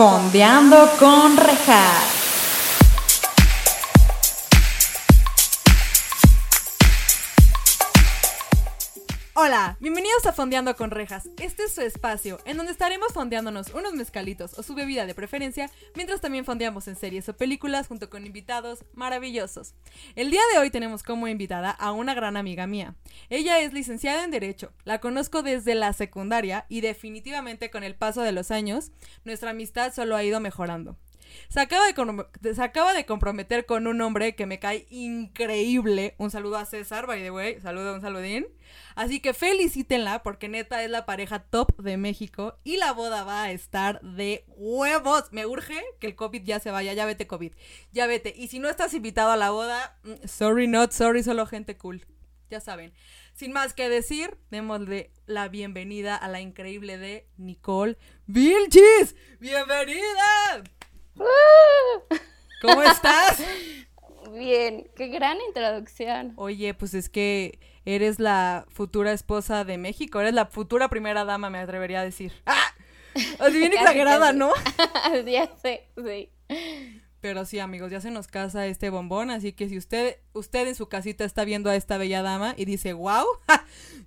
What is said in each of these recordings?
Fondeando con Rejas. Hola, bienvenidos a Fondeando con Rejas. Este es su espacio, en donde estaremos fondeándonos unos mezcalitos o su bebida de preferencia, mientras también fondeamos en series o películas junto con invitados maravillosos. El día de hoy tenemos como invitada a una gran amiga mía. Ella es licenciada en Derecho, la conozco desde la secundaria y definitivamente con el paso de los años, nuestra amistad solo ha ido mejorando. Se acaba, de se acaba de comprometer con un hombre que me cae increíble. Un saludo a César, by the way. Saludo, un saludín. Así que felicítenla porque neta es la pareja top de México y la boda va a estar de huevos. Me urge que el COVID ya se vaya. Ya vete COVID. Ya vete. Y si no estás invitado a la boda, mm, sorry not sorry, solo gente cool. Ya saben. Sin más que decir, démosle la bienvenida a la increíble de Nicole Vilchis. ¡Bienvenida! ¿Cómo estás? Bien, qué gran introducción. Oye, pues es que eres la futura esposa de México, eres la futura primera dama, me atrevería a decir. ¡Ah! Así bien exagerada, ¿no? ya sé, sí. Pero sí, amigos, ya se nos casa este bombón, así que si usted, usted en su casita está viendo a esta bella dama y dice, wow,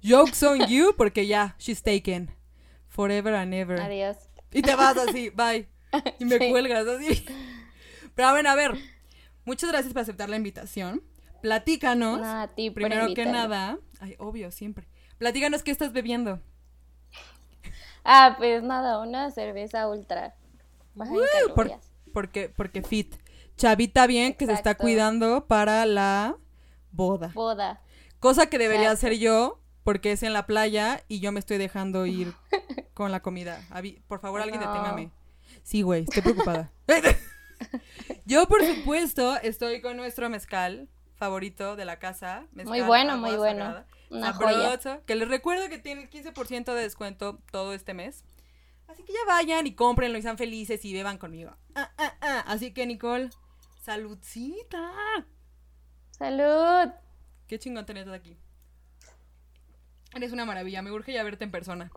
jokes on you, porque ya, she's taken. Forever and ever. Adiós. Y te vas así, bye. Y me cuelgas así. Pero bueno, a ver, muchas gracias por aceptar la invitación. Platícanos. a ti primero que nada. Ay, obvio, siempre. Platícanos qué estás bebiendo. Ah, pues nada, una cerveza ultra. porque, porque fit. Chavita bien que se está cuidando para la boda. Boda. Cosa que debería hacer yo, porque es en la playa y yo me estoy dejando ir con la comida. Por favor, alguien deténgame. Sí, güey, estoy preocupada. Yo, por supuesto, estoy con nuestro mezcal favorito de la casa. muy bueno, muy bueno. Una joya. Que les recuerdo que tiene 15% de descuento todo este mes. Así que ya vayan y cómprenlo y sean felices y beban conmigo. Ah, ah, ah. Así que, Nicole, saludcita. Salud. Qué chingón tenerte aquí. Eres una maravilla. Me urge ya verte en persona.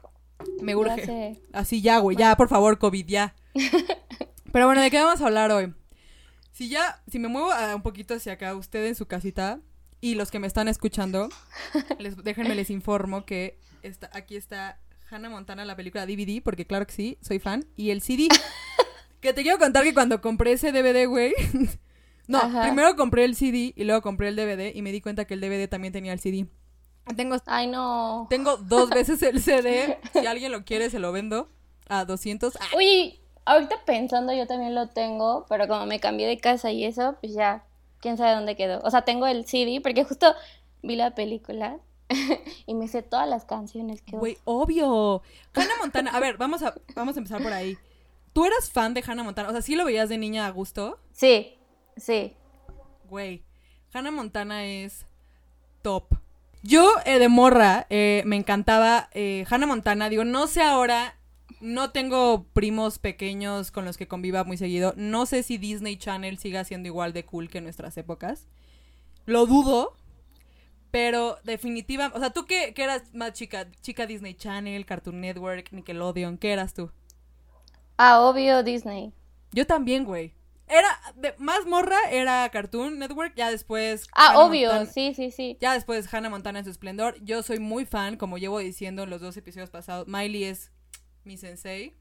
Me urge. Así ya, güey. Ya, por favor, COVID, ya. Pero bueno, ¿de qué vamos a hablar hoy? Si ya, si me muevo un poquito hacia acá, usted en su casita y los que me están escuchando, les, déjenme les informo que está, aquí está Hannah Montana, la película DVD, porque claro que sí, soy fan, y el CD. que te quiero contar que cuando compré ese DVD, güey. no, primero compré el CD y luego compré el DVD y me di cuenta que el DVD también tenía el CD. Tengo, Ay, no. Tengo dos veces el CD. Si alguien lo quiere, se lo vendo a 200. Uy, ahorita pensando, yo también lo tengo, pero como me cambié de casa y eso, pues ya, quién sabe dónde quedó. O sea, tengo el CD, porque justo vi la película y me sé todas las canciones que... Güey, obvio. Hannah Montana, a ver, vamos a, vamos a empezar por ahí. ¿Tú eras fan de Hannah Montana? O sea, ¿sí lo veías de niña a gusto? Sí, sí. Güey, Hannah Montana es top. Yo, eh, de morra, eh, me encantaba eh, Hannah Montana. Digo, no sé ahora no tengo primos pequeños con los que conviva muy seguido. No sé si Disney Channel siga siendo igual de cool que en nuestras épocas. Lo dudo. Pero definitiva, o sea, tú qué, eras más chica, chica Disney Channel, Cartoon Network, Nickelodeon, ¿qué eras tú? Ah, obvio Disney. Yo también, güey. Era, más morra era Cartoon Network, ya después... Ah, obvio, sí, sí, sí. Ya después Hannah Montana en su esplendor. Yo soy muy fan, como llevo diciendo en los dos episodios pasados. Miley es mi sensei.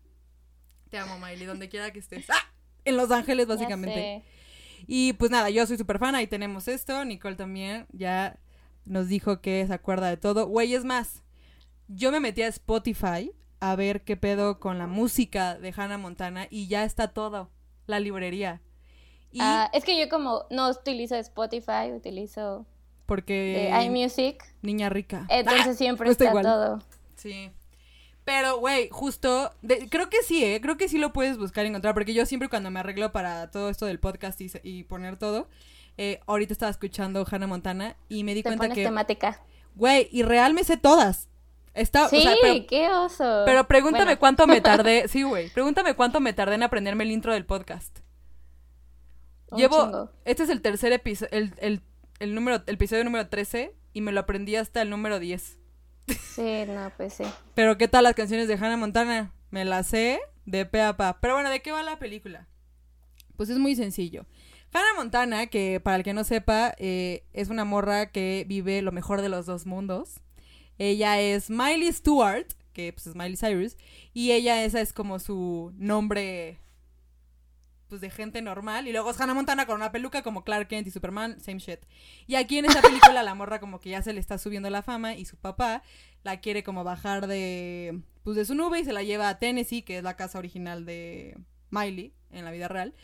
Te amo, Miley, donde quiera que estés. ¡Ah! En Los Ángeles, básicamente. Y pues nada, yo soy súper fan, ahí tenemos esto. Nicole también ya nos dijo que se acuerda de todo. Güey, es más, yo me metí a Spotify a ver qué pedo con la música de Hannah Montana y ya está todo, la librería. Ah, es que yo como no utilizo Spotify, utilizo porque iMusic. Niña rica. Entonces ah, siempre está todo. Sí. Pero, güey, justo, creo que sí, ¿eh? Creo que sí lo puedes buscar y encontrar, porque yo siempre cuando me arreglo para todo esto del podcast y, poner todo, eh, ahorita estaba escuchando Hannah Montana y me di Te cuenta pones que... temática. Güey, y real me sé todas. Está, sí, qué oso. Pero pregúntame cuánto me tardé, sí, güey, pregúntame cuánto me tardé en aprenderme el intro del podcast. Llevo, este es el tercer episodio, el, el, el, número, el episodio número 13 y me lo aprendí hasta el número 10. Sí, no, pues sí. Pero ¿qué tal las canciones de Hannah Montana? Me las sé De pe a pa. Pero bueno, ¿de qué va la película? Pues es muy sencillo. Hannah Montana, que para el que no sepa, eh, es una morra que vive lo mejor de los dos mundos. Ella es Miley Stewart, que pues es Miley Cyrus, y ella esa es como su nombre pues de gente normal y luego es Hannah Montana con una peluca como Clark Kent y Superman, same shit. Y aquí en esta película la morra como que ya se le está subiendo la fama y su papá la quiere como bajar de pues de su nube y se la lleva a Tennessee, que es la casa original de Miley en la vida real.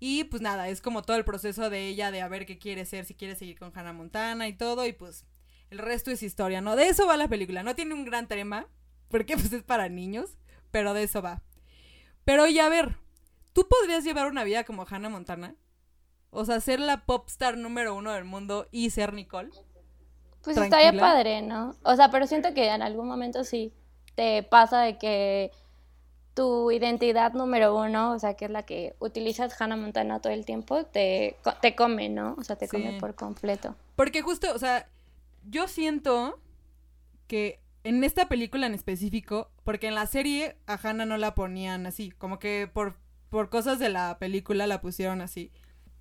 Y pues nada, es como todo el proceso de ella de a ver qué quiere ser, si quiere seguir con Hannah Montana y todo y pues el resto es historia, ¿no? De eso va la película. No tiene un gran tema, porque pues es para niños, pero de eso va. Pero ya a ver, ¿tú podrías llevar una vida como Hannah Montana? O sea, ser la popstar número uno del mundo y ser Nicole. Pues estaría padre, ¿no? O sea, pero siento que en algún momento sí te pasa de que tu identidad número uno, o sea, que es la que utilizas Hannah Montana todo el tiempo, te, te come, ¿no? O sea, te come por completo. Porque justo, o sea, yo siento que en esta película en específico, porque en la serie a Hannah no la ponían así, como que por, por cosas de la película la pusieron así.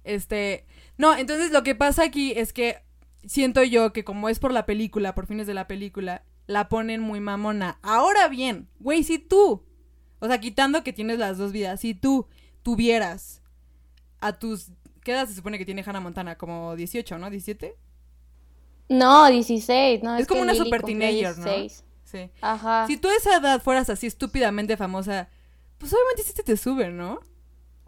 Este, no, entonces lo que pasa aquí es que siento yo que como es por la película, por fines de la película, la ponen muy mamona. Ahora bien, güey, si tú, o sea, quitando que tienes las dos vidas, si tú tuvieras a tus, ¿qué edad se supone que tiene Hannah Montana? Como 18, ¿no? ¿17? No, 16, no. Es, como una super teenager, ¿no? Sí. Ajá. Si tú a esa edad fueras así estúpidamente famosa, pues obviamente sí te sube, ¿no?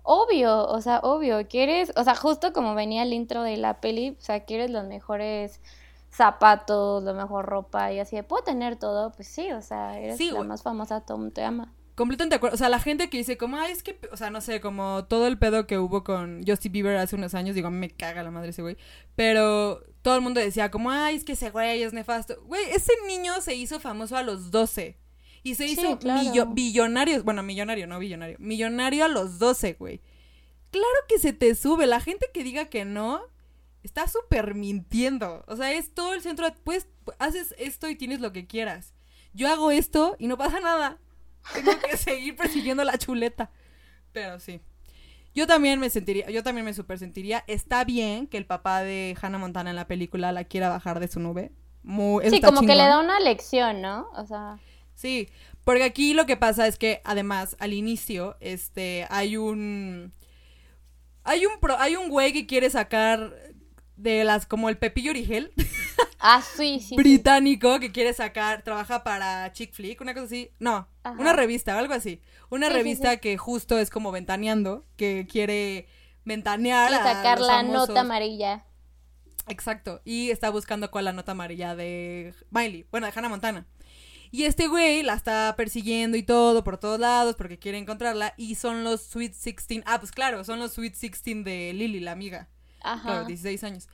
Obvio, o sea, obvio, quieres, o sea, justo como venía el intro de la peli, o sea, quieres los mejores zapatos, la mejor ropa y así, puedo tener todo, pues sí, o sea, eres la más famosa, todo mundo te ama completamente de acuerdo. O sea, la gente que dice como, ay, es que, o sea, no sé, como todo el pedo que hubo con Justin Bieber hace unos años, digo, a mí me caga la madre ese güey. Pero todo el mundo decía como, ay, es que ese güey es nefasto. Güey, ese niño se hizo famoso a los 12. Y se hizo billonario, bueno, millonario, no billonario. Millonario a los 12, güey. Claro que se te sube. La gente que diga que no, está súper mintiendo. O sea, es todo el centro. pues, haces esto y tienes lo que quieras. Yo hago esto y no pasa nada. Tengo que seguir persiguiendo la chuleta. Pero sí. Yo también me sentiría, yo también me super sentiría. Está bien que el papá de Hannah Montana en la película la quiera bajar de su nube. sí, como que le da una lección, ¿no? O sea. Sí, porque aquí lo que pasa es que además al inicio, este, hay un, hay un pro, hay un güey que quiere sacar de las como el Pepillo Origel. Ah, sí, sí. británico que quiere sacar, trabaja para Chick Flick, una cosa así. No, una revista algo así. Una revista que justo es como ventaneando, que quiere ventanear. Y sacar la nota amarilla. Exacto. Y está buscando cuál la nota amarilla de Miley. Bueno, de Hannah Montana. Y este güey la está persiguiendo y todo por todos lados porque quiere encontrarla. Y son los Sweet 16. Ah, pues claro, son los Sweet 16 de Lily, la amiga. Ajá. Claro, 16 años.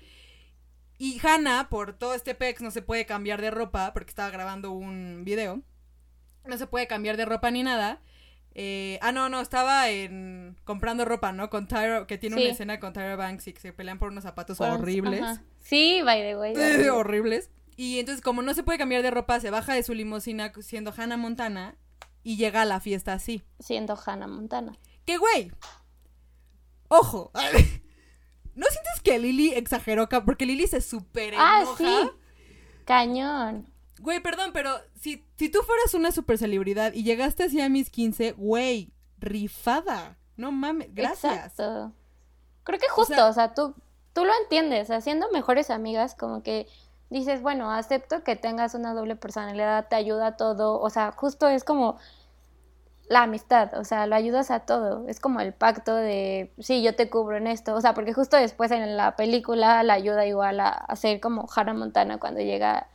Y Hannah, por todo este pex, no se puede cambiar de ropa porque estaba grabando un video. No se puede cambiar de ropa ni nada. Eh, ah, no, no, estaba en comprando ropa, ¿no? Con Tyra, que tiene una escena con Tyra Banks y que se pelean por unos zapatos horribles. Sí, by the way. horribles. Y entonces, como no se puede cambiar de ropa, se baja de su limusina siendo Hannah Montana y llega a la fiesta así. Siendo Hannah Montana. ¡Qué güey! Ojo. ¿No sientes que Lily exageró? Porque Lily se super ah, enoja. Ah, sí. Cañón. Güey, perdón, pero si, si tú fueras una super celebridad y llegaste así a mis 15, güey, rifada. No mames, gracias. Exacto. Creo que justo, o sea, tú, tú lo entiendes, haciendo mejores amigas, como que dices, bueno, acepto que tengas una doble personalidad, te ayuda a todo, o sea, justo es como la amistad, o sea, lo ayudas a todo. Es como el pacto de, sí, yo te cubro en esto. O sea, porque justo después en la película la ayuda igual a, hacer ser como Hannah Montana cuando llega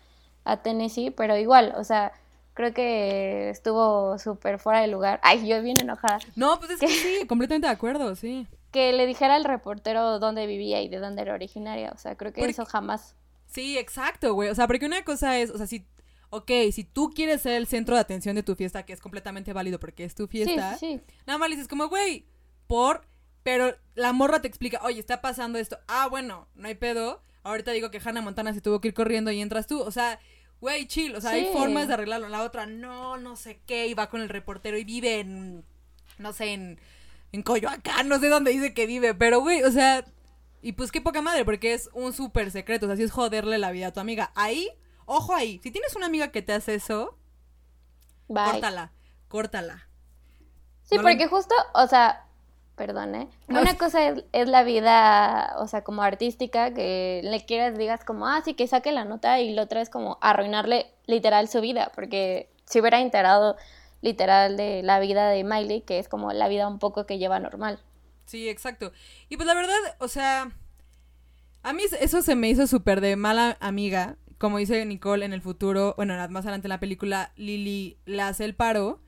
a Tennessee, pero igual, o sea, creo que estuvo súper fuera de lugar. Ay, yo bien enojada. No, pues es que, sí, completamente de acuerdo, sí. Que le dijera al reportero dónde vivía y de dónde era originaria, o sea, creo que eso jamás. Sí, exacto, güey. O sea, porque una cosa es, o sea, si ok, si tú quieres ser el centro de atención de tu fiesta, que es completamente válido porque es tu fiesta, nada más le dices como, güey, por, pero la morra te explica, oye, está pasando esto, ah, bueno, no hay pedo, ahorita digo que Hannah Montana se tuvo que ir corriendo y entras tú, o sea, güey, chill, o sea, hay formas de arreglarlo, la otra, no, no sé qué, y va con el reportero y vive en no sé, en, en Coyoacán, no sé dónde dice que vive, pero güey, o sea, y pues qué poca madre, porque es un súper secreto, o sea, si es joderle la vida a tu amiga. Ahí, ojo ahí, si tienes una amiga que te hace eso, Bye. córtala, córtala. Sí, No porque justo, o sea, perdón, ¿eh? No. Una cosa es, es la vida, o sea, como artística, que le quieras, digas como, ah, sí, que saque la nota, y la otra es como arruinarle literal su vida, porque si hubiera enterado literal de la vida de Miley, que es como la vida un poco que lleva normal. Sí, exacto. Y pues la verdad, o sea, a mí eso se me hizo súper de mala amiga. Como dice Nicole en el futuro, bueno, más adelante en la película, Lily le hace el paro.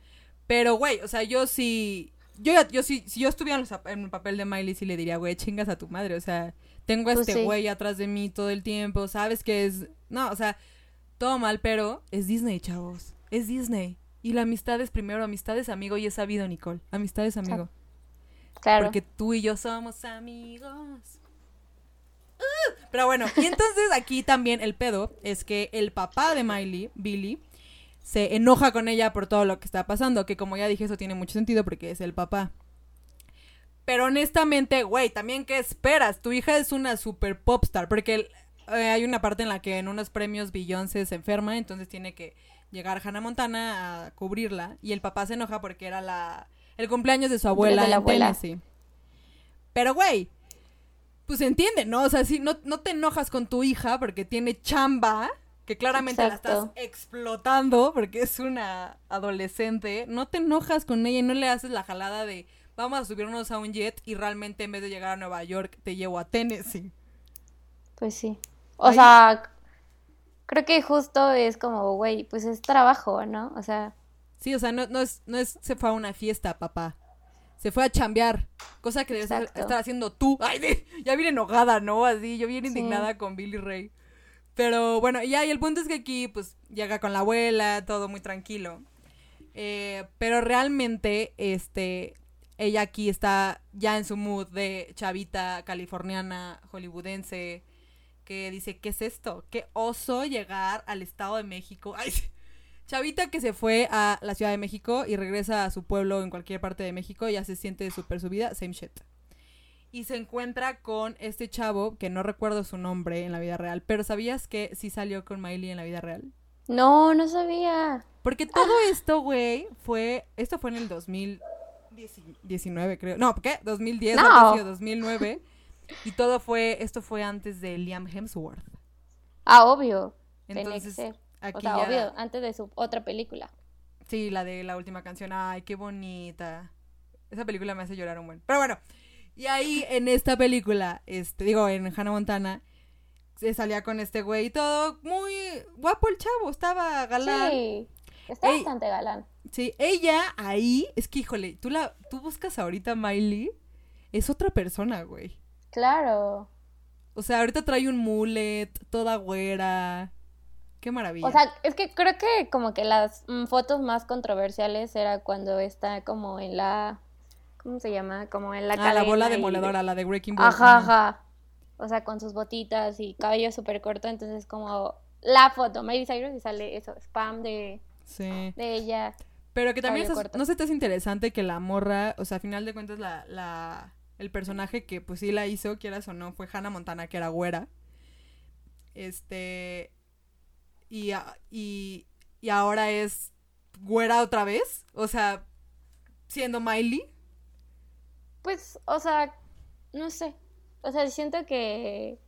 Pero, güey, o sea, yo sí, yo, yo sí, si yo estuviera en, los zap- en el papel de Miley, sí le diría, güey, chingas a tu madre. O sea, tengo a Pues este sí. güey atrás de mí todo el tiempo, sabes que es, no, o sea, todo mal, pero es Disney, chavos. Es Disney. Y la amistad es primero, amistad es amigo y es sabido, Nicole. Amistad es amigo. Claro. Porque tú y yo somos amigos. Uh, Pero bueno, y entonces aquí también el pedo es que el papá de Miley, Billy, se enoja con ella por todo lo que está pasando, que como ya dije, eso tiene mucho sentido porque es el papá. Pero honestamente, güey, también qué esperas? Tu hija es una super popstar, porque el- eh, hay una parte en la que en unos premios Beyoncé se enferma, entonces tiene que llegar Hannah Montana a cubrirla y el papá se enoja porque era la el cumpleaños de su abuela de la abuela. Tennessee. Pero güey, pues entiende, ¿no? O sea, si no, no te enojas con tu hija porque tiene chamba, que claramente la estás explotando porque es una adolescente, no te enojas con ella y no le haces la jalada de vamos a subirnos a un jet y realmente en vez de llegar a Nueva York te llevo a Tennessee. Pues sí. O sea, creo que justo es como, güey, pues es trabajo, ¿no? O sea, Sí, o sea, no, no es, no es se fue a una fiesta, papá. Se fue a chambear, cosa que debes Exacto. estar haciendo tú. Ay, ya bien enojada, ¿no? Así, yo bien Sí. indignada con Billy Ray. Pero bueno, ya, y el punto es que aquí, pues, llega con la abuela, todo muy tranquilo. Eh, pero realmente, este, ella aquí está ya en su mood de chavita californiana, hollywoodense, que dice, ¿qué es esto? ¿Qué oso llegar al Estado de México? Ay, sí. Chavita que se fue a la Ciudad de México y regresa a su pueblo en cualquier parte de México, ya se siente súper subida, same shit. Y se encuentra con este chavo, que no recuerdo su nombre en la vida real, pero ¿sabías que sí salió con Miley en la vida real? no, no sabía. Porque todo esto, güey, fue, esto fue en el 2019, creo. No, ¿qué? 2010, No. antes sí, 2009. Y todo fue, esto fue antes de Liam Hemsworth. Ah, obvio. Entonces. Aquí O sea, ya- obvio, antes de su otra película. Sí, la de la última canción. Ay, qué bonita. Esa película me hace llorar un buen. Pero bueno, y ahí en esta película, este, digo, en Hannah Montana, se salía con este güey y todo muy guapo el chavo, estaba galán. Sí. Sí, está Ey. bastante galán. ella ahí, es que híjole, tú la, tú buscas ahorita a Miley, es otra persona, güey. Claro. O sea, ahorita trae un mullet, toda güera. Qué maravilla. O sea, es que creo que como que las mm, fotos más controversiales era cuando está como en la... ¿Cómo se llama? Como en la ah, la bola y- demoledora, la de Breaking Ball. Ajá, Ajá. O sea, con sus botitas y cabello súper corto, entonces como la foto, Miley Cyrus y sale eso, spam de, Sí. de ella. Pero que también estás- no se te hace interesante que la morra, o sea, a final de cuentas la, la, el personaje que pues sí la hizo, quieras o no, fue Hannah Montana, que era güera. Este, y, a- y, y ahora es güera otra vez, o sea, siendo Miley. Pues, o sea, no sé. O sea, siento que...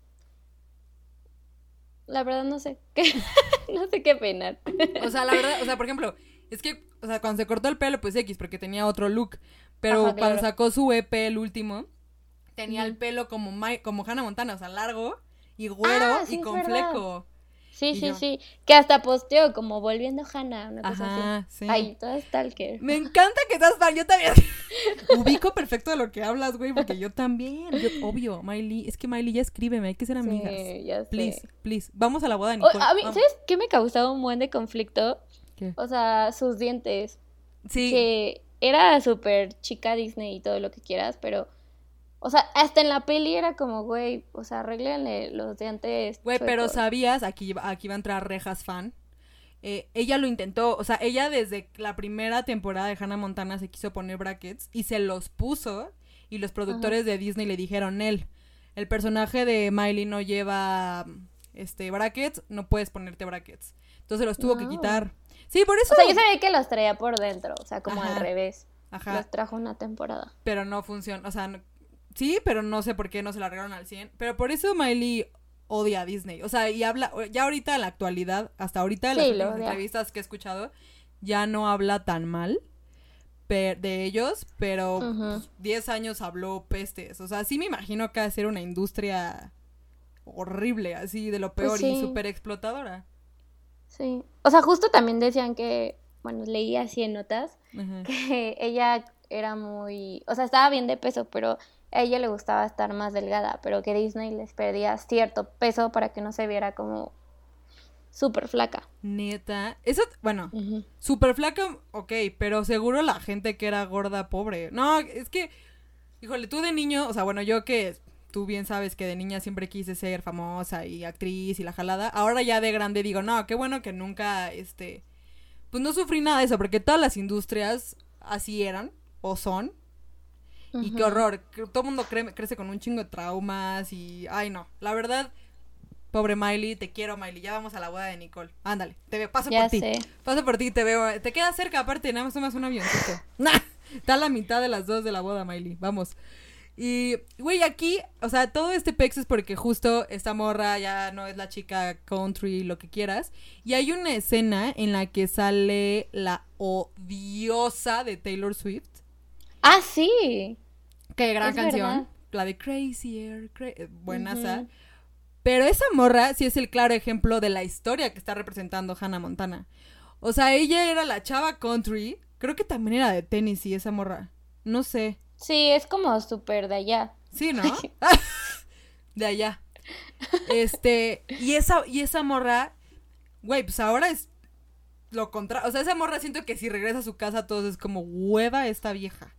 La verdad no sé. no sé qué peinar. O sea, la verdad, o sea, por ejemplo, es que, o sea, cuando se cortó el pelo, pues X, porque tenía otro look. Pero Ajá, cuando claro. sacó su EP, el último, tenía el pelo como, Mi- como Hannah Montana, o sea, largo y güero Ah, sí, y con fleco. Sí, Y sí, yo- sí. Que hasta posteó como volviendo Hannah, una cosa Ajá, así. sí. Ay, toda stalker. Me encanta que estás fan, yo también. Ubico perfecto de lo que hablas, güey, porque yo también. Yo, obvio, Miley, es que Miley ya escríbeme, hay que ser amigas. Sí, ya sé. Please, please. Vamos a la boda de O- Nicole. a mí, vamos. ¿sabes qué me causaba un buen de conflicto? ¿Qué? O sea, sus dientes. Sí, Que era súper chica Disney y todo lo que quieras, pero... O sea, hasta en la peli era como, güey, o sea, arréglenle los dientes. güey, pero sabías, aquí, aquí va a entrar Rejas fan. eh, ella lo intentó, o sea, ella desde la primera temporada de Hannah Montana se quiso poner brackets y se los puso y los productores de Disney le dijeron, él, el personaje de Miley no lleva este brackets, no puedes ponerte brackets. Entonces los tuvo que quitar. Sí, por eso. O sea, yo sabía que los traía por dentro, o sea, como Ajá. al revés. Ajá. Los trajo una temporada. pero no funciona, o sea, no- sí, pero no sé por qué no se largaron al 100, pero por eso Miley odia a Disney, o sea, y habla, ya ahorita en la actualidad, hasta ahorita en las lo entrevistas que he escuchado, ya no habla tan mal de ellos, pero Ujú. pues, 10 años habló pestes, o sea, sí me imagino que va a ser una industria horrible, así, de lo Pues peor y súper explotadora. Sí. O sea, justo también decían que, bueno, leí así en notas, que ella era muy, o sea, estaba bien de peso, pero a ella le gustaba estar más delgada, pero que Disney les perdía cierto peso para que no se viera como súper flaca. Neta, eso, bueno, Super flaca, ok, pero seguro la gente que era gorda, pobre. No, es que, híjole, tú de niño, o sea, bueno, yo que tú bien sabes que de niña siempre quise ser famosa y actriz y la jalada, ahora ya de grande digo, no, qué bueno que nunca, este, pues no sufrí nada de eso, porque todas las industrias así eran, o son, y qué horror, todo el mundo cre- crece con un chingo de traumas y, ay no, la verdad, pobre Miley, te quiero Miley, ya vamos a la boda de Nicole, ándale, te veo, paso Ya por ti. Paso por ti, te veo. Te queda cerca, aparte, nada más tomas un avioncito. Nah, está a la mitad de las dos de la boda, Miley. Vamos. Y, güey, aquí, o sea, todo este pex es porque justo esta morra ya no es la chica country, lo que quieras. Y hay una escena en la que sale la odiosa de Taylor Swift. Ah, sí. Qué gran Es canción. verdad. La de Crazier. Cra buenaza. Ujú. Pero esa morra sí es el claro ejemplo de la historia que está representando Hannah Montana. O sea, ella era la chava country. Creo que también era de Tennessee esa morra. No sé. Sí, es como súper de allá. Sí, ¿no? de allá. Este, y esa, y esa morra, güey, pues ahora es lo contrario. O sea, esa morra siento que si regresa a su casa todos es como hueva esta vieja.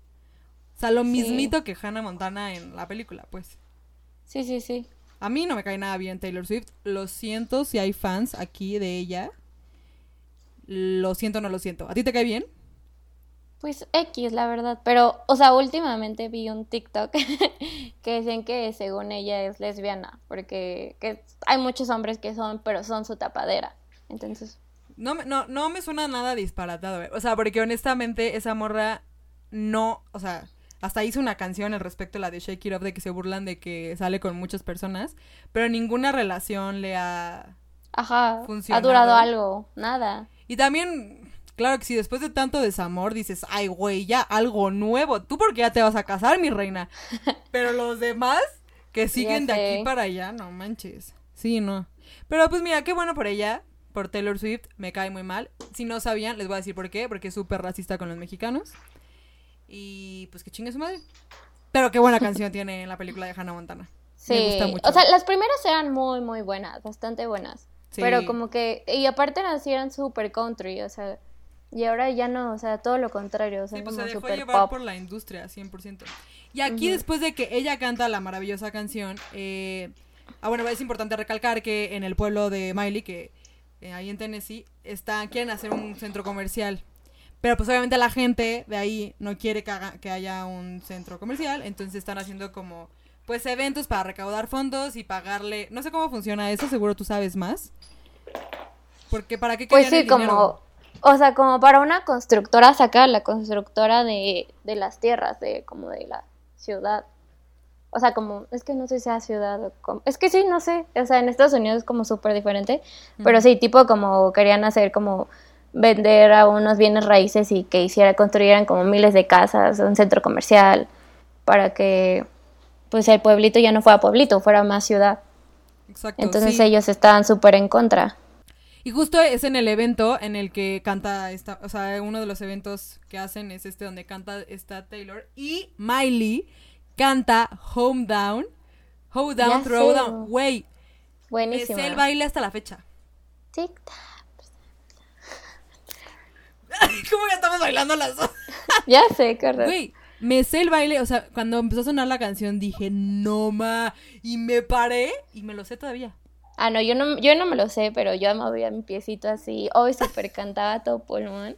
O sea, lo Sí. mismito que Hannah Montana en la película, pues. Sí, sí, sí. A mí no me cae nada bien Taylor Swift. Lo siento si hay fans aquí de ella. Lo siento, no lo siento. ¿A ti te cae bien? Pues X, la verdad. Pero, o sea, últimamente vi un TikTok que decían que según ella es lesbiana. Porque que hay muchos hombres que son, pero son su tapadera. Entonces, No, me- no, no me suena nada disparatado. eh. O sea, porque honestamente esa morra no, o sea, hasta hizo una canción al respecto, la de Shake It de que se burlan de que sale con muchas personas, pero ninguna relación le ha... ajá, ha Funcionado. durado algo. Nada. Y también, claro que si después de tanto desamor dices, ay, güey, ya algo nuevo, tú porque ya te vas a casar, mi reina. Pero los demás que siguen de aquí para allá, no manches. Sí, no. Pero pues mira, qué bueno por ella, por Taylor Swift, me cae muy mal. Si no sabían, les voy a decir por qué, porque es súper racista con los mexicanos. Y pues que chingue su madre. Pero qué buena canción tiene en la película de Hannah Montana. Sí, Me gusta mucho. o sea, las primeras eran muy, muy buenas, bastante buenas. Sí. Pero como que, y aparte así eran super country, o sea, y ahora ya no, o sea, todo lo contrario, o sea, Sí, pues como se dejó super llevar pop. por la industria, 100%. Y aquí, después de que ella canta la maravillosa canción, eh, ah, bueno, es importante recalcar que en el pueblo de Miley, que eh, ahí en Tennessee, está, quieren hacer un centro comercial. Pero pues obviamente la gente de ahí no quiere que, haga- que haya un centro comercial, entonces están haciendo como, pues, eventos para recaudar fondos y pagarle, no sé cómo funciona eso, seguro tú sabes más. Porque para qué Pues sí, el como, o sea, como para una constructora sacar la constructora de, de las tierras, de como de la ciudad. O sea, como, es que no sé si sea ciudad o como, es que sí, no sé, o sea, en Estados Unidos es como súper diferente, pero sí, tipo como querían hacer como vender a unos bienes raíces y que hiciera, construyeran como miles de casas, un centro comercial, para que pues el pueblito ya no fuera pueblito, fuera más ciudad. Exacto, Entonces sí. ellos estaban súper en contra. Y justo es en el evento en el que canta esta, o sea, uno de los eventos que hacen es este donde canta esta Taylor y Miley canta Home Down, Home Down, Ya Throw sé. Down. Es Buenísimo. el baile hasta la fecha. Tic-tac. ¿Cómo ya estamos bailando las dos? Ya sé, horror. Güey, me sé el baile, o sea, cuando empezó a sonar la canción dije, no ma, y me paré y me lo sé todavía. Ah, no, yo no, yo no me lo sé, pero yo movía mi piecito así. Hoy súper cantaba todo pulmón.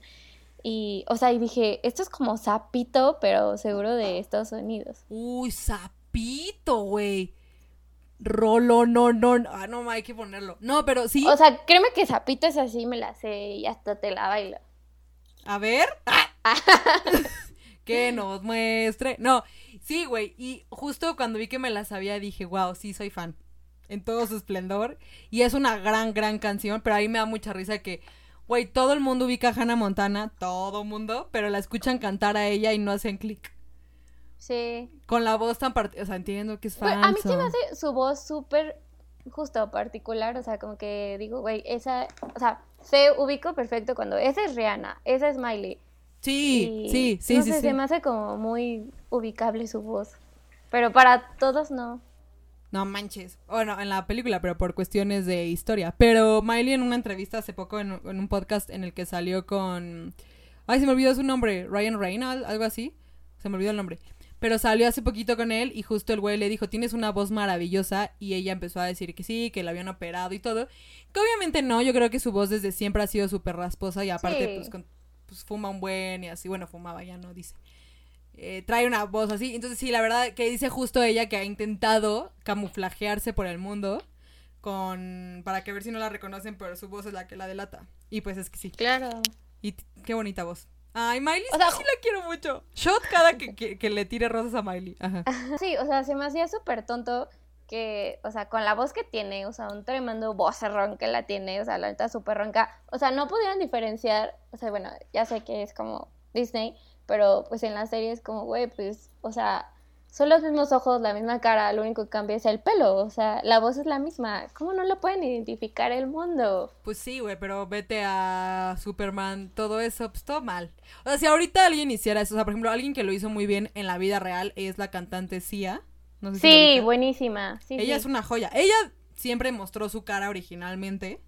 Y, o sea, y dije, esto es como sapito, pero seguro de Estados Unidos. Uy, sapito, güey. Rolo, no, no, ah, no, hay que ponerlo. No, pero sí. O sea, créeme que sapito es así, me la sé y hasta te la bailo. A ver. que nos muestre. No, sí, güey. Y justo cuando vi que me la sabía dije, wow, sí, soy fan. En todo su esplendor. Y es una gran, gran canción. Pero ahí me da mucha risa que, güey, todo el mundo ubica a Hannah Montana. Todo el mundo. Pero la escuchan cantar a ella y no hacen clic. Sí. Con la voz tan O sea, entiendo que es fan. A mí sí me hace su voz súper justo particular. O sea, como que digo, güey, esa. O sea, se ubico perfecto cuando. Esa es Rihanna. Esa es Miley. Sí, sí, sí, sí, Se me hace como muy ubicable su voz. Pero para todos no. No manches. Bueno, en la película, pero por cuestiones de historia. Pero Miley en una entrevista hace poco, en, un podcast en el que salió con... Ay, se me olvidó su nombre. Ryan Reynolds, algo así. Se me olvidó el nombre. Pero salió hace poquito con él y justo el güey le dijo, tienes una voz maravillosa. Y ella empezó a decir que sí, que la habían operado y todo. Que obviamente no, yo creo que su voz desde siempre ha sido súper rasposa y aparte pues con pues fuma un buen y así, bueno, fumaba ya no, dice. Eh, trae una voz así. Entonces sí, la verdad que dice justo ella que ha intentado camuflajearse por el mundo con para que ver si no la reconocen, pero su voz es la que la delata. Y pues es que sí. Claro. Y qué bonita voz. Ay, Miley sí la quiero mucho. Shot cada que, que, le tire rosas a Miley. Ajá. Sí, o sea, se me hacía súper tonto que, o sea, con la voz que tiene, o sea, un tremendo vocerrón que la tiene, o sea, la neta súper ronca, o sea, no pudieron diferenciar, o sea, bueno, ya sé que es como Disney, pero pues en la serie es como, güey, pues, o sea, son los mismos ojos, la misma cara, lo único que cambia es el pelo, o sea, la voz es la misma, ¿cómo no lo pueden identificar el mundo? Pues sí, güey, pero vete a Superman, todo eso, pues todo mal. O sea, si ahorita alguien hiciera eso, o sea, por ejemplo, alguien que lo hizo muy bien en la vida real es la cantante Sia sí, buenísima. ella es una joya. Ella siempre mostró su cara originalmente,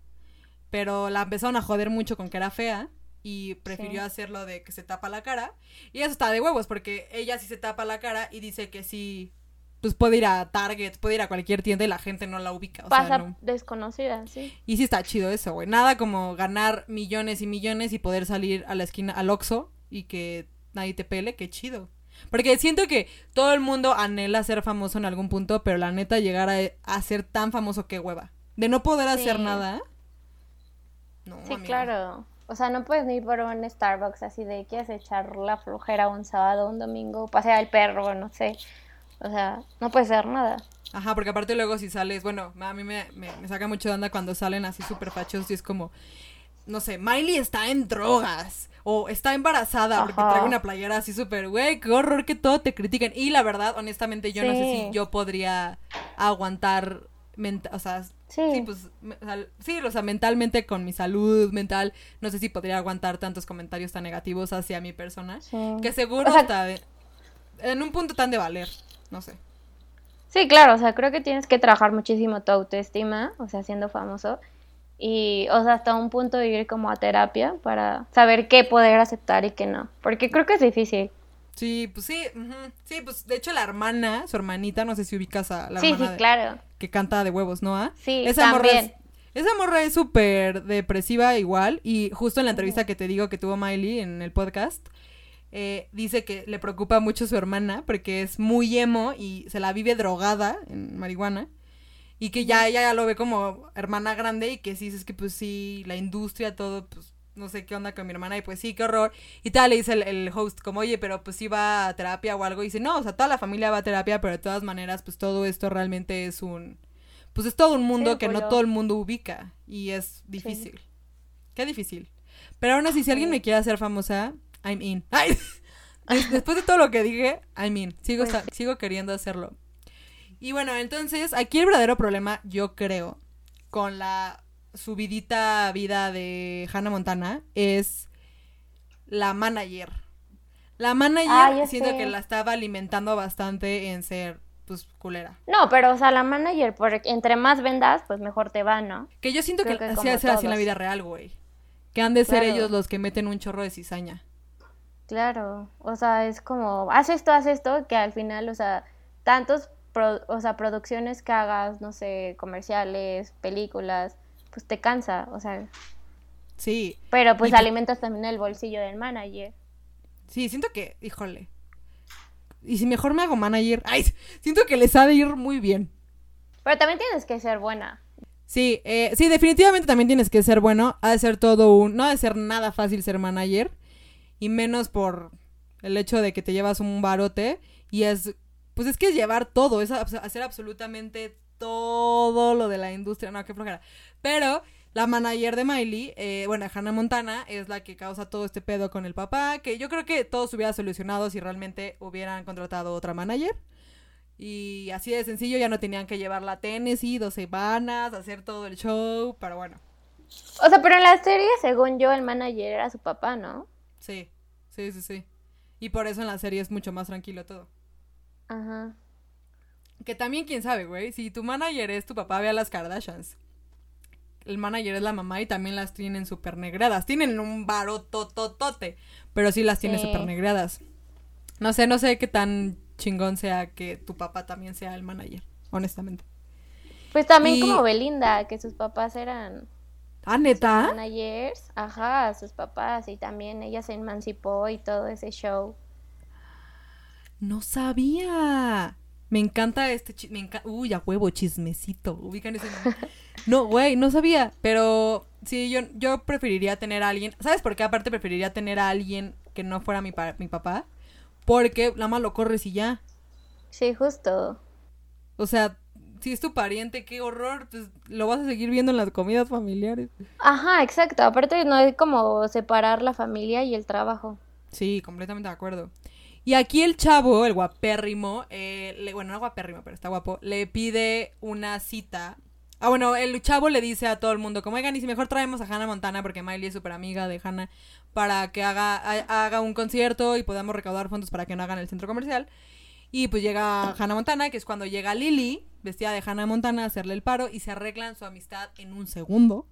pero la empezaron a joder mucho con que era fea y prefirió hacerlo de que se tapa la cara. Y eso está de huevos, porque ella sí se tapa la cara y dice que sí, pues puede ir a Target, puede ir a cualquier tienda y la gente no la ubica. O Pasa desconocida, sí. Y sí está chido eso, güey. Nada como ganar millones y millones y poder salir a la esquina, al Oxxo y que nadie te pele, qué chido. Porque siento que todo el mundo anhela ser famoso en algún punto, pero la neta llegar a, ser tan famoso que hueva. De no poder hacer nada. No, sí, claro. O sea, no puedes ni ir por un Starbucks así de quieres echar la flojera un sábado, un domingo, pasear al perro, no sé. O sea, no puedes hacer nada. Ajá, porque aparte luego si sales, bueno, a mí me, saca mucho de onda cuando salen así súper fachos y es como, no sé, Miley está en drogas o está embarazada porque trae una playera así súper, güey, qué horror que todo te critiquen. Y la verdad, honestamente, yo no sé si yo podría aguantar, o sea, sí, pues, sí, o sea, mentalmente con mi salud mental, no sé si podría aguantar tantos comentarios tan negativos hacia mi persona, que seguro está en un punto tan de valer, no sé. Sí, claro, o sea, creo que tienes que trabajar muchísimo tu autoestima, o sea, siendo famoso y, o sea, hasta un punto de ir como a terapia para saber qué poder aceptar y qué no, porque creo que es difícil. Sí, pues sí, sí, pues de hecho la hermana, su hermanita, no sé si ubicas a la sí, Sí, claro. Que canta de huevos, ¿no? ¿Ah? Sí, esa Morra es, esa morra es súper depresiva igual y justo en la entrevista que te digo que tuvo Miley en el podcast, eh, dice que le preocupa mucho su hermana porque es muy emo y se la vive drogada en marihuana y que ya ella ya lo ve como hermana grande y que sí, es que pues sí, la industria, todo, pues no sé qué onda con mi hermana y pues sí, qué horror. Y tal, le dice el, host como, oye, pero pues sí va a terapia o algo. Y dice, no, o sea, toda la familia va a terapia, pero de todas maneras, pues todo esto realmente es un... Pues es todo un mundo que no todo el mundo ubica y es difícil. Qué difícil. Pero aún así, si alguien me quiere hacer famosa, I'm in. Después de todo lo que dije, I'm in. Sigo, pues sigo queriendo hacerlo. Y bueno, entonces aquí el verdadero problema, yo creo, con la subidita vida de Hannah Montana es la manager. La manager ah, siento que la estaba alimentando bastante en ser pues culera. No, pero o sea, la manager, porque entre más vendas, pues mejor te va, ¿no? Que yo siento que, así ser así en la vida real, güey. Que han de ser ellos los que meten un chorro de cizaña. Claro, o sea, es como, haz esto, haz esto, que al final, o sea, tantos o sea, producciones que hagas, no sé, comerciales, películas, pues te cansa, o sea. Sí. Pero pues alimentas también el bolsillo del manager. Sí, siento que, híjole. Y si mejor me hago manager, ay, siento que les ha de ir muy bien. Pero también tienes que ser buena. Sí, eh, sí, definitivamente también tienes que ser bueno. Ha de ser todo un. No ha de ser nada fácil ser manager. Y menos por el hecho de que te llevas un barote. Y es. Pues es que es llevar todo. Es hacer absolutamente todo lo de la industria. No, qué flojera. Pero la manager de Miley, eh, bueno, Hannah Montana, es la que causa todo este pedo con el papá. Que yo creo que todo se hubiera solucionado si realmente hubieran contratado otra manager. Y así de sencillo, ya no tenían que llevarla a Tennessee dos semanas, hacer todo el show, pero bueno. O sea, pero en la serie, según yo, el manager era su papá, ¿no? Sí, sí, sí, sí. Y por eso en la serie es mucho más tranquilo todo. Ajá. Que también, quién sabe, güey, si tu manager es tu papá, ve a las Kardashians. El manager es la mamá y también las tienen súper negradas. Tienen un barotototote, pero sí las tiene súper negradas. No sé, no sé qué tan chingón sea que tu papá también sea el manager, honestamente. Pues también como Belinda, que sus papás eran... Ah, neta. Managers, ajá, sus papás y también ella se emancipó y todo ese show. No sabía. Me encanta este me Uy, a huevo, chismecito. Ubican ese No, güey, no sabía. Pero sí, yo, yo preferiría tener a alguien. ¿Sabes por qué? Aparte preferiría tener a alguien que no fuera mi, mi papá. Porque la más lo corres y ya. Sí, justo. O sea, si es tu pariente, qué horror, pues lo vas a seguir viendo en las comidas familiares. Ajá, exacto. Aparte no es como separar la familia y el trabajo. Sí, completamente de acuerdo. Y aquí el chavo, el guapérrimo, eh, bueno, no guapérrimo, pero está guapo, le pide una cita. Ah, bueno, el chavo le dice a todo el mundo, como, oigan, y si mejor traemos a Hannah Montana, porque Miley es súper amiga de Hannah, para que haga, haga un concierto y podamos recaudar fondos para que no hagan el centro comercial. Y pues llega Hannah Montana, que es cuando llega Lily, vestida de Hannah Montana, a hacerle el paro y se arreglan su amistad en un segundo.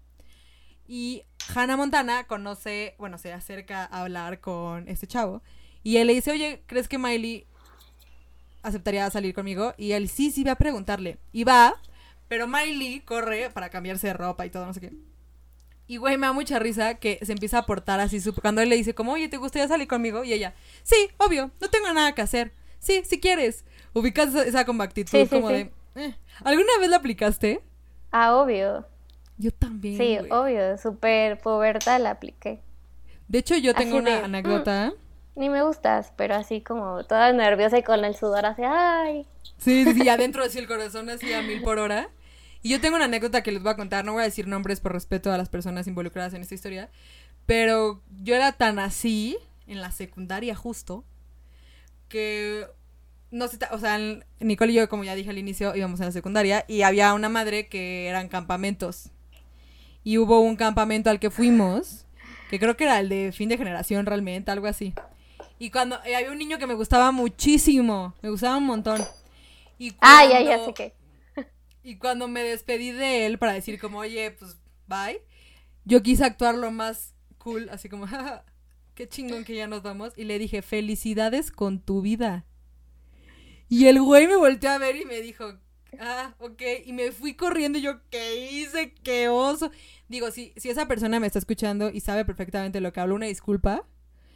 Y Hannah Montana conoce, bueno, se acerca a hablar con este chavo. Y él le dice, oye, ¿crees que Miley aceptaría salir conmigo? Y él, sí, sí, va a preguntarle. Y va, pero Miley corre para cambiarse de ropa y todo, no sé qué. Y güey, me da mucha risa que se empieza a portar así. Cuando él le dice, como, oye, ¿te gustaría salir conmigo? Y ella, sí, obvio, no tengo nada que hacer. Sí, si quieres. Ubicas esa, como actitud, como de. Eh". ¿Alguna vez la aplicaste? Ah, obvio. Yo también. Sí, obvio, súper puberta la apliqué. De hecho, yo tengo una anécdota. Mm, ni me gustas, pero así como toda nerviosa y con el sudor así, ¡ay! Sí, sí, sí, adentro así el corazón así a mil por hora. Y yo tengo una anécdota que les voy a contar, no voy a decir nombres por respeto a las personas involucradas en esta historia, pero yo era tan así, en la secundaria justo, que no sé, o sea, Nicole y yo, como ya dije al inicio, íbamos a la secundaria y había una madre que eran campamentos. Y hubo un campamento al que fuimos, que creo que era el de fin de generación realmente, algo así. Y cuando había un niño que me gustaba muchísimo, me gustaba un montón. Y ah, ya, ya sé que. Y cuando me despedí de él para decir como, oye, pues, bye, yo quise actuar lo más cool, así como, qué chingón que ya nos vamos. Y le dije, felicidades con tu vida. Y el güey me volteó a ver y me dijo, ah, ok. Y me fui corriendo y yo, ¿qué hice? ¿Qué oso? Digo, si, si esa persona me está escuchando y sabe perfectamente lo que hablo, una disculpa.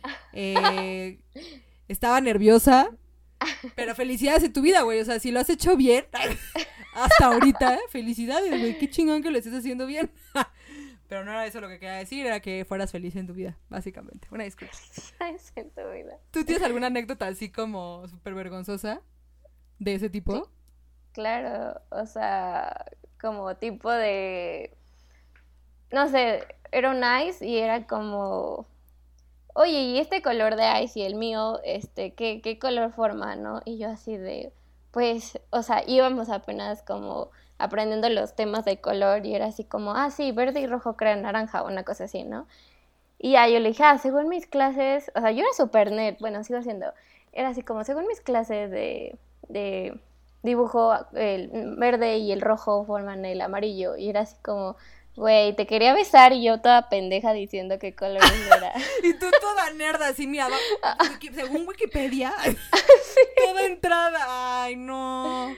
Eh, estaba nerviosa, pero felicidades en tu vida, güey. O sea, si lo has hecho bien, hasta ahorita, felicidades, güey. Qué chingón que lo estés haciendo bien. Pero no era eso lo que quería decir, era que fueras feliz en tu vida, básicamente. Una disculpa. Feliz en tu vida. ¿Tú tienes alguna anécdota así como súper vergonzosa de ese tipo? Claro, o sea, como tipo de... No sé, era un ice y era como... Oye, ¿y este color de ice y el mío, este, qué, qué color forma, no? Y yo así de pues, o sea, íbamos apenas como aprendiendo los temas de color y era así como, ah, sí, verde y rojo crean naranja, una cosa así, ¿no? Y ya yo le dije, ah, según mis clases, o sea, yo era súper net, bueno, sigo haciendo, era así como, según mis clases de, de dibujo, el verde y el rojo forman el amarillo, y era así como, Güey, te quería besar y yo toda pendeja diciendo qué color era. y tú toda nerda, así, mira, según Wikipedia, toda entrada. Ay, no.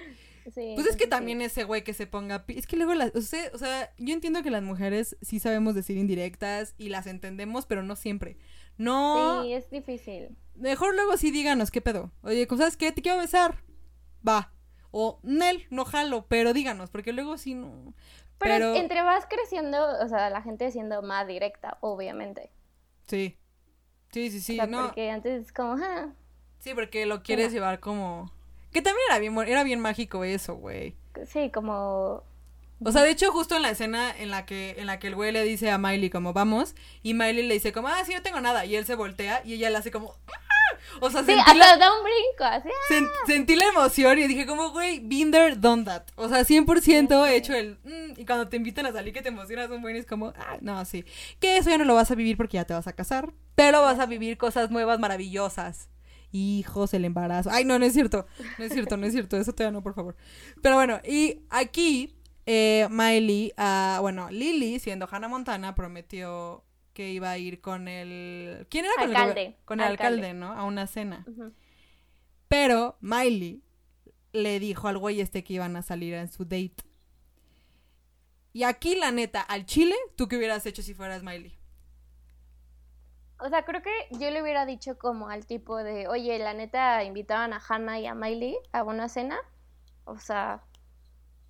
Sí, Pues es que también ese güey que se ponga... Es que luego las... O sea, o sea, yo entiendo que las mujeres sí sabemos decir indirectas y las entendemos, pero no siempre. No... Sí, es difícil. Mejor luego sí díganos qué pedo. Oye, ¿cómo ¿sabes qué? Te quiero besar. Va. O, Nel, no jalo, pero díganos, porque luego sí no... Pero, Pero- entre vas creciendo, o sea, la gente siendo más directa, obviamente. Sí. Sí, sí, sí, o sea, no. porque antes es como, ah, Sí, porque lo quieres llevar como... Que también era bien, era bien mágico eso, güey. sí, como O sea, de hecho, justo en la escena en la que, en la que el güey le dice a Miley como vamos, y Miley le dice como, ah, sí, no tengo nada, y él se voltea y ella le hace como, "Ah". O sea, Sí, sentí, hasta la, da un brinco, así. ah. sen- sentí la emoción y dije como, güey, there, done that. O sea, 100% he hecho el, "Mm", y cuando te invitan a salir que te emocionas un buen es como, ah, no, sí. Que eso ya no lo vas a vivir porque ya te vas a casar, pero vas a vivir cosas nuevas, maravillosas. Hijos, el embarazo. Ay, no, no es cierto. No es cierto, no es cierto. Eso todavía no, por favor. Pero bueno, y aquí eh, Miley, ah, bueno, Lily, siendo Hannah Montana, prometió que iba a ir con el... ¿Quién era con el Alcalde. Con el alcalde. ¿no? A una cena. Pero Miley le dijo al güey este que iban a salir en su date. Y aquí, la neta, al chile, ¿tú qué hubieras hecho si fueras Miley? O sea, creo que yo le hubiera dicho como al tipo de, oye, la neta, invitaban a Hannah y a Miley a una cena. O sea,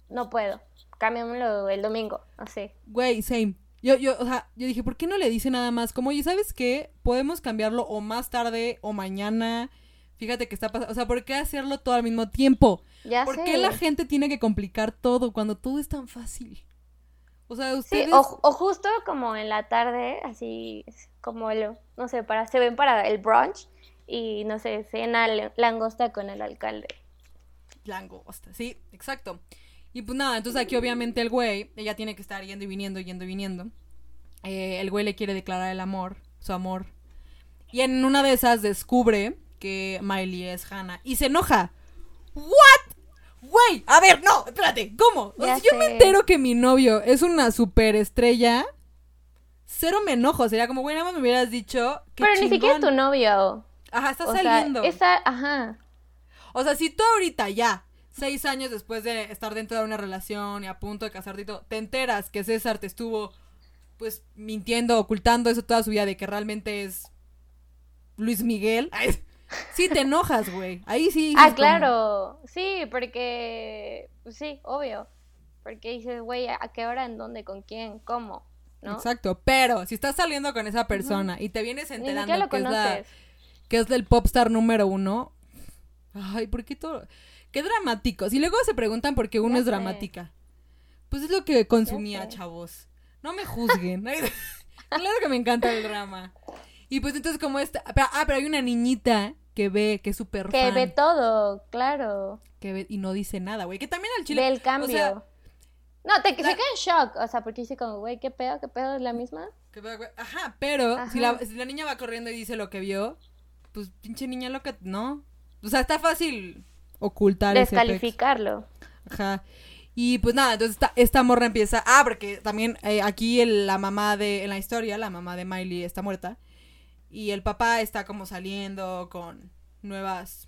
no puedo. Cámbiamelo el domingo, así. Güey, same. Yo, yo, o sea, yo dije, ¿por qué no le dice nada más? Como, oye, ¿sabes qué? Podemos cambiarlo o más tarde o mañana. Fíjate que está pasando. O sea, ¿por qué hacerlo todo al mismo tiempo? Ya ¿Por sé. qué la gente tiene que complicar todo cuando todo es tan fácil? O sea, Sí, ustedes... o, o justo como en la tarde, así como el, no sé, para, se ven para el brunch y no sé, cena langosta con el alcalde. Langosta, sí, exacto. Y pues nada, entonces aquí obviamente el güey, ella tiene que estar yendo y viniendo, yendo y viniendo. Eh, el güey le quiere declarar el amor, su amor. Y en una de esas descubre que Miley es Hannah y se enoja. ¿What? Güey, a ver, no, espérate, ¿cómo? O sea, yo me entero que mi novio es una superestrella. Cero me enojo, sería como, güey, nada más me hubieras dicho que Pero ni siquiera es tu novio. Ajá, está o saliendo. sea, esa, ajá. O sea, si tú ahorita ya, seis años después de estar dentro de una relación y a punto de casarte y todo, te enteras que César te estuvo, pues, mintiendo, ocultando eso toda su vida de que realmente es Luis Miguel, ay, sí te enojas, güey. Ahí sí. Ah, como- claro. Sí, porque, pues sí, obvio. Porque dices, güey, ¿a qué hora, en dónde, con quién, cómo? ¿No? Exacto, pero si estás saliendo con esa persona y te vienes enterando lo que es, la, que es el popstar número uno, ay, ¿por qué todo? Qué dramáticos. Y luego se preguntan por qué uno Ya es sé. dramática. Pues es lo que consumía, chavos. No me juzguen. claro que me encanta el drama. Y pues entonces como esta... ah, pero hay una niñita que ve, que es súper Que fan. ve todo, claro. que ve y no dice nada, güey. Que también al chile... Ve el o cambio. sea, no, te, la- se queda en shock. O sea, porque dice como, güey, ¿qué pedo? ¿Qué pedo? ¿Es la misma? güey, Ajá, pero Ajá. Si, la, si la niña va corriendo y dice lo que vio, pues pinche niña loca, no. O sea, está fácil ocultar ese. Descalificarlo. Ajá. Y pues nada, entonces esta, esta morra empieza. Ah, porque también eh, aquí el- la mamá de. En la historia, la mamá de Miley está muerta. Y el papá está como saliendo con nuevas.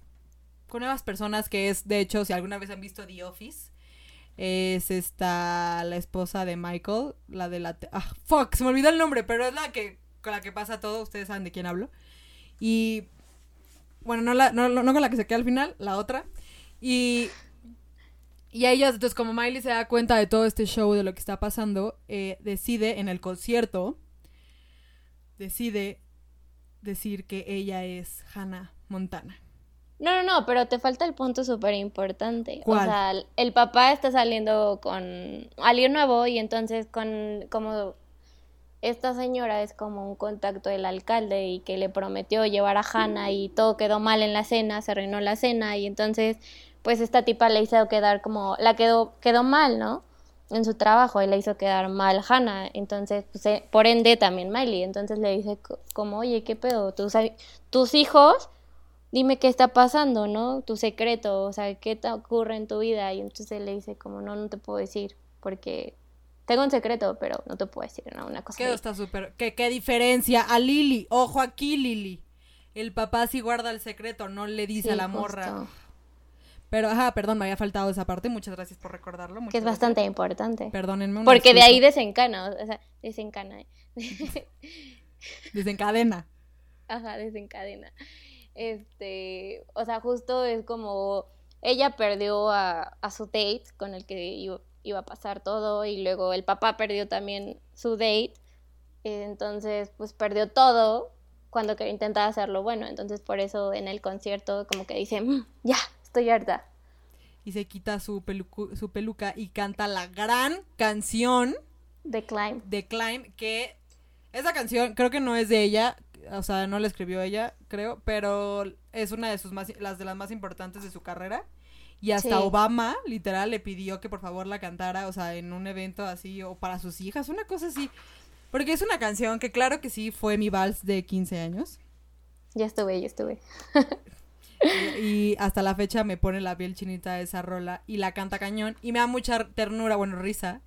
Con nuevas personas que es, de hecho, si alguna vez han visto The Office, es esta la esposa de Michael, la de la... Ah, fuck, se me olvidó el nombre, pero es la que con la que pasa todo, ustedes saben de quién hablo. Y bueno, no, la, no con la que se queda al final, la otra. Y, y ellas, entonces como Miley se da cuenta de todo este show, de lo que está pasando, eh, decide en el concierto, decide decir que ella es Hannah Montana. No, no, no, pero te falta el punto súper importante. O sea, el- el papá está saliendo con alguien nuevo y entonces con como esta señora es como un contacto del alcalde y que le prometió llevar a Hannah y todo quedó mal en la cena, se arruinó la cena y entonces pues esta tipa le hizo quedar como, la quedó, quedó mal, ¿no? En su trabajo y le hizo quedar mal Hannah, entonces pues, eh, por ende también Miley, entonces le dice co- como, oye, ¿qué pedo? Tus, tus hijos dime qué está pasando, ¿no? Tu secreto, o sea, qué te ocurre en tu vida. Y entonces le dice como, no, no te puedo decir, porque tengo un secreto, pero no te puedo decir, ¿no? Una cosa Que así. está súper... ¿Qué, ¿Qué diferencia? A Lily. Ojo aquí, Lily. El papá sí guarda el secreto, no le dice Sí, a la morra. Pero, ajá, perdón, me había faltado esa parte. Muchas gracias por recordarlo. que es bastante importante. Perdónenme. Porque de ahí desencana, o sea, desencana. Desencadena. Ajá, desencadena. Este, o sea, justo es como ella perdió a, a su date con el que iba, iba, a pasar todo y luego el papá perdió también su date. Entonces, pues perdió todo cuando intentaba hacerlo bueno. Entonces, por eso en el concierto como que dice, mm, ya, estoy harta. Y se quita su, su peluca y canta la gran canción de Climb. De Climb, que esa canción creo que no es de ella, o sea, no la escribió ella, creo, pero es una de sus más, las de las más importantes de su carrera. Y hasta Obama, literal, le pidió que por favor la cantara, o sea, en un evento así, o para sus hijas, una cosa así. Porque es una canción que claro que sí fue mi vals de 15 años. Ya estuve, ya estuve. y, hasta la fecha me pone la piel chinita esa rola y la canta cañón y me da mucha ternura, bueno, risa,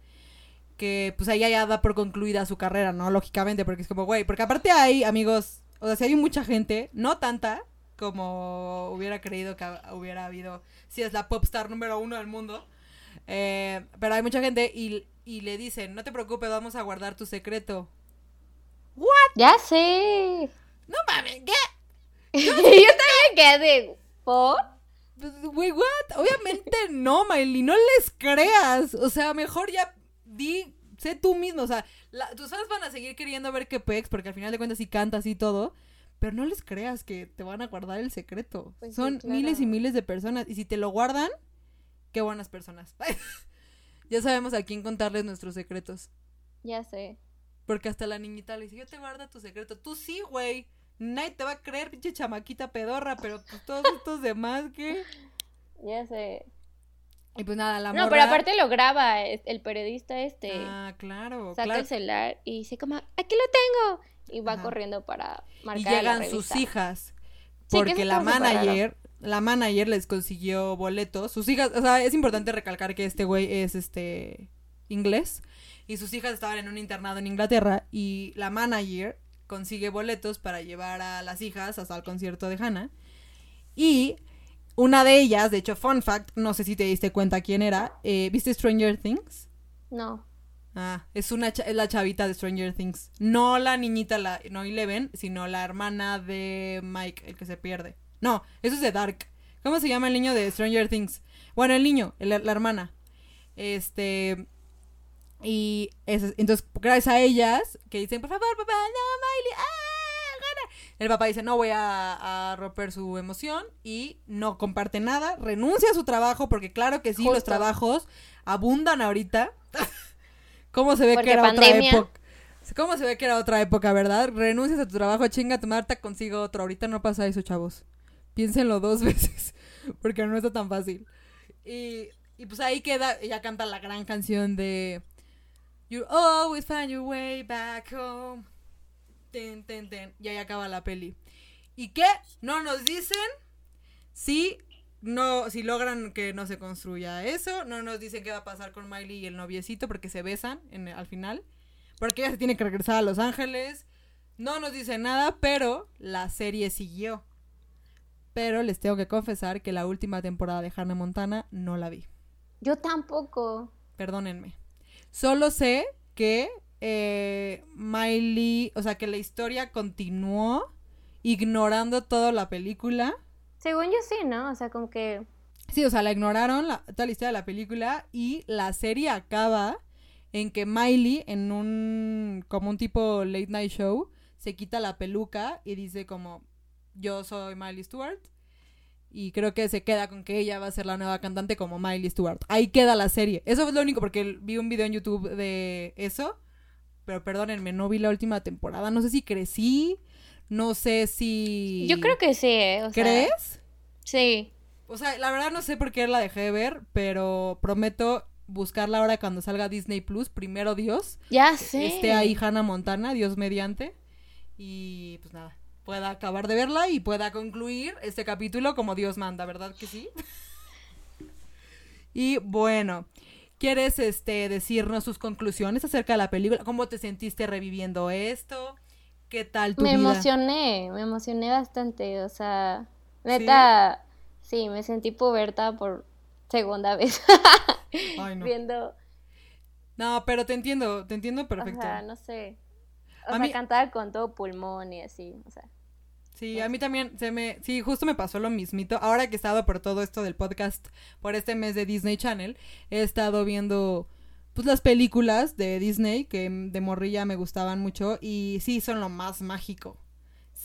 que pues ahí ya da por concluida su carrera, ¿no? Lógicamente, porque es como, güey, porque aparte hay, amigos, o sea, si hay mucha gente, no tanta como hubiera creído que hubiera habido, si es la popstar número uno del mundo, eh, pero hay mucha gente y, y le dicen, no te preocupes, vamos a guardar tu secreto. ¿What? Ya sé. No mames, ¿qué? Yo, también quedé, ¿por? Pues, güey, what? Obviamente no, Miley, no les creas. O sea, mejor ya di, sé tú mismo. O sea, tus fans van a seguir queriendo ver que pex, porque al final de cuentas sí cantas y todo. Pero no les creas que te van a guardar el secreto. Pues Son miles y miles de personas. Y si te lo guardan, qué buenas personas. ya sabemos a quién contarles nuestros secretos. Ya sé. Porque hasta la niñita le dice, yo te guardo tu secreto. Tú sí, güey. Nadie te va a creer, pinche chamaquita pedorra, pero pues todos estos demás, ¿qué? Ya sé. Y pues nada, la No, pero aparte lo graba el periodista este. Ah, claro. Saca el celular y dice como, aquí lo tengo. Y va corriendo para marcar Y llegan sus hijas. Porque la manager, la manager les consiguió boletos. Sus hijas, o sea, es importante recalcar que este güey es este inglés. Y sus hijas estaban en un internado en Inglaterra. Y la manager consigue boletos para llevar a las hijas hasta el concierto de Hannah. Y una de ellas, de hecho, fun fact, no sé si te diste cuenta quién era. Eh, ¿Viste Stranger Things? No. Ah, es una es la chavita de Stranger Things. No la niñita, la, no Eleven, sino la hermana de Mike, el que se pierde. No, eso es de Dark. ¿Cómo se llama el niño de Stranger Things? Bueno, el niño, la hermana. Este. Y entonces, gracias a ellas, que dicen, por favor, papá, no, Miley, ¡ah, gana! El papá dice, no voy a, romper su emoción y no comparte nada, renuncia a su trabajo, porque claro que sí, los trabajos abundan ahorita. ¿Cómo se ve que era otra época? ¿Cómo se ve que era otra época, verdad? Renuncias a tu trabajo, chinga tu Marta, consigo otro. Ahorita no pasa eso, chavos. Piénsenlo dos veces, porque no está tan fácil. Y, y pues ahí queda, ella canta la gran canción de You always find your way back home. Ten, ten, ten. Y ahí acaba la peli. ¿Y qué? ¿No nos dicen? Si no, si logran que no se construya eso, no nos dicen qué va a pasar con Miley y el noviecito porque se besan en, al final. Porque ella se tiene que regresar a Los Ángeles. No nos dicen nada, pero la serie siguió. Pero les tengo que confesar que la última temporada de Hannah Montana no la vi. Yo tampoco. Perdónenme. Solo sé que eh, Miley, o sea, que la historia continuó ignorando toda la película. Según yo sí, ¿no? O sea, como que... Sí, o sea, la ignoraron la, toda la historia de la película y la serie acaba en que Miley, en un, como un tipo late night show, se quita la peluca y dice como, yo soy Miley Stewart y creo que se queda con que ella va a ser la nueva cantante como Miley Stewart. Ahí queda la serie. Eso es lo único porque vi un video en YouTube de eso. Pero perdónenme, no vi la última temporada. No sé si crecí. No sé si. Yo creo que sí, ¿eh? ¿Crees? Sí. O sea, la verdad no sé por qué la dejé de ver, pero prometo buscarla ahora cuando salga Disney Plus. Primero Dios. Ya sé. Esté ahí Hannah Montana, Dios mediante. Y pues nada, pueda acabar de verla y pueda concluir este capítulo como Dios manda, ¿verdad que sí? y bueno, ¿quieres este decirnos sus conclusiones acerca de la película? ¿Cómo te sentiste reviviendo esto? ¿Qué tal tu Me emocioné, me emocioné bastante, o sea, neta Sí, me sentí puberta por segunda vez. Ay, no. Viendo, No, pero te entiendo, te entiendo o perfecto. sea, no sé. O A sea, mí- con todo pulmón y así, o sea. Sí, a mí también se me, sí, justo me pasó lo mismito. Ahora que he estado por todo esto del podcast, por este mes de Disney Channel, he estado viendo pues las películas de Disney que de morrilla me gustaban mucho y sí son lo más mágico.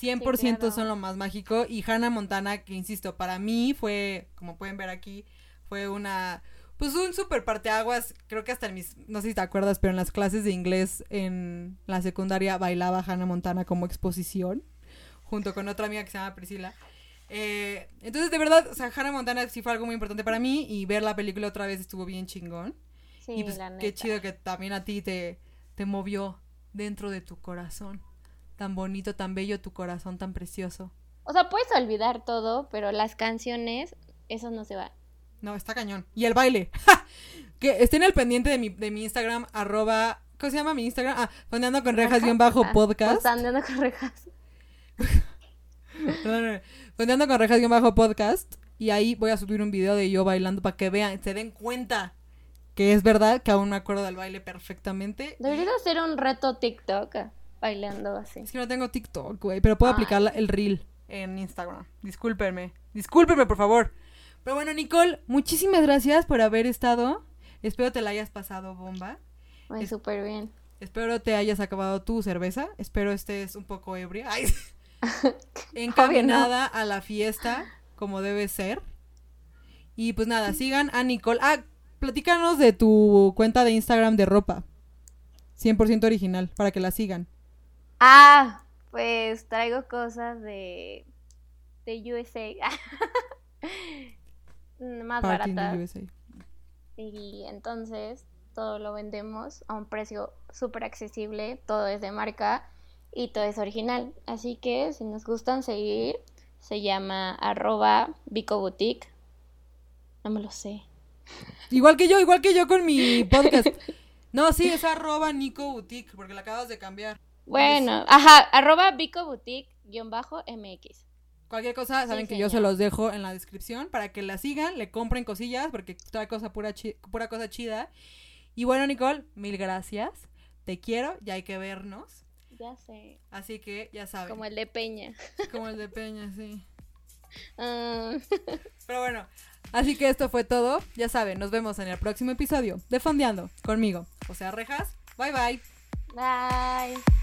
100% Sí, claro. son lo más mágico y Hannah Montana, que insisto, para mí fue, como pueden ver aquí, fue una pues un super parteaguas, creo que hasta en mis, no sé si te acuerdas, pero en las clases de inglés en la secundaria bailaba Hannah Montana como exposición junto con otra amiga que se llama Priscila. Eh, entonces, de verdad, o sea, Hannah Montana sí fue algo muy importante para mí y ver la película otra vez estuvo bien chingón. Sí, y pues la neta. qué chido que también a ti te, te movió dentro de tu corazón. Tan bonito, tan bello tu corazón, tan precioso. O sea, puedes olvidar todo, pero las canciones, eso no se va. No, está cañón. Y el baile. ¡Ja! Que estén al pendiente de mi, de mi Instagram, arroba... ¿Cómo se llama mi Instagram? Ah, fondeando con rejas guion bajo podcast. andando con rejas. Fondeando con rejas guion bajo podcast. Y ahí voy a subir un video de yo bailando para que vean, se den cuenta que es verdad que aún me acuerdo del baile perfectamente. Deberías hacer un reto TikTok ah, bailando así. Es que no tengo TikTok, güey, pero puedo Ay. aplicar el reel en Instagram. Discúlpenme. Discúlpenme, por favor. Pero bueno, Nicole, muchísimas gracias por haber estado. Espero te la hayas pasado bomba. Muy Es- súper bien. Espero te hayas acabado tu cerveza. Espero estés un poco ebria. Ay. Encaminada a la fiesta, como debe ser. Y pues nada, sigan a Nicole. Ah, platícanos de tu cuenta de Instagram de ropa. 100% original, para que la sigan. Ah, pues traigo cosas de de USA. Más Party in the baratas. USA. Y entonces todo lo vendemos a un precio súper accesible, todo es de marca y todo es original. Así que si nos gustan seguir, se llama arroba Vico Boutique. No me lo sé. Igual que yo, igual que yo con mi podcast. No, sí, es arroba Nico Boutique, porque la acabas de cambiar. Bueno, ajá, arroba Vico Boutique guion bajo MX. Cualquier cosa, saben Sí, que yo se los dejo en la descripción para que la sigan, le compren cosillas, porque toda cosa pura, chi- pura cosa chida. Y bueno, Nicole, mil gracias. Te quiero, ya hay que vernos. Ya sé, Así que ya saben. como el de Peña. Como el de Peña, sí. Ah, Pero bueno, así que esto fue todo. Ya saben, nos vemos en el próximo episodio de Fondeando conmigo, José Rejas. Bye bye. bye.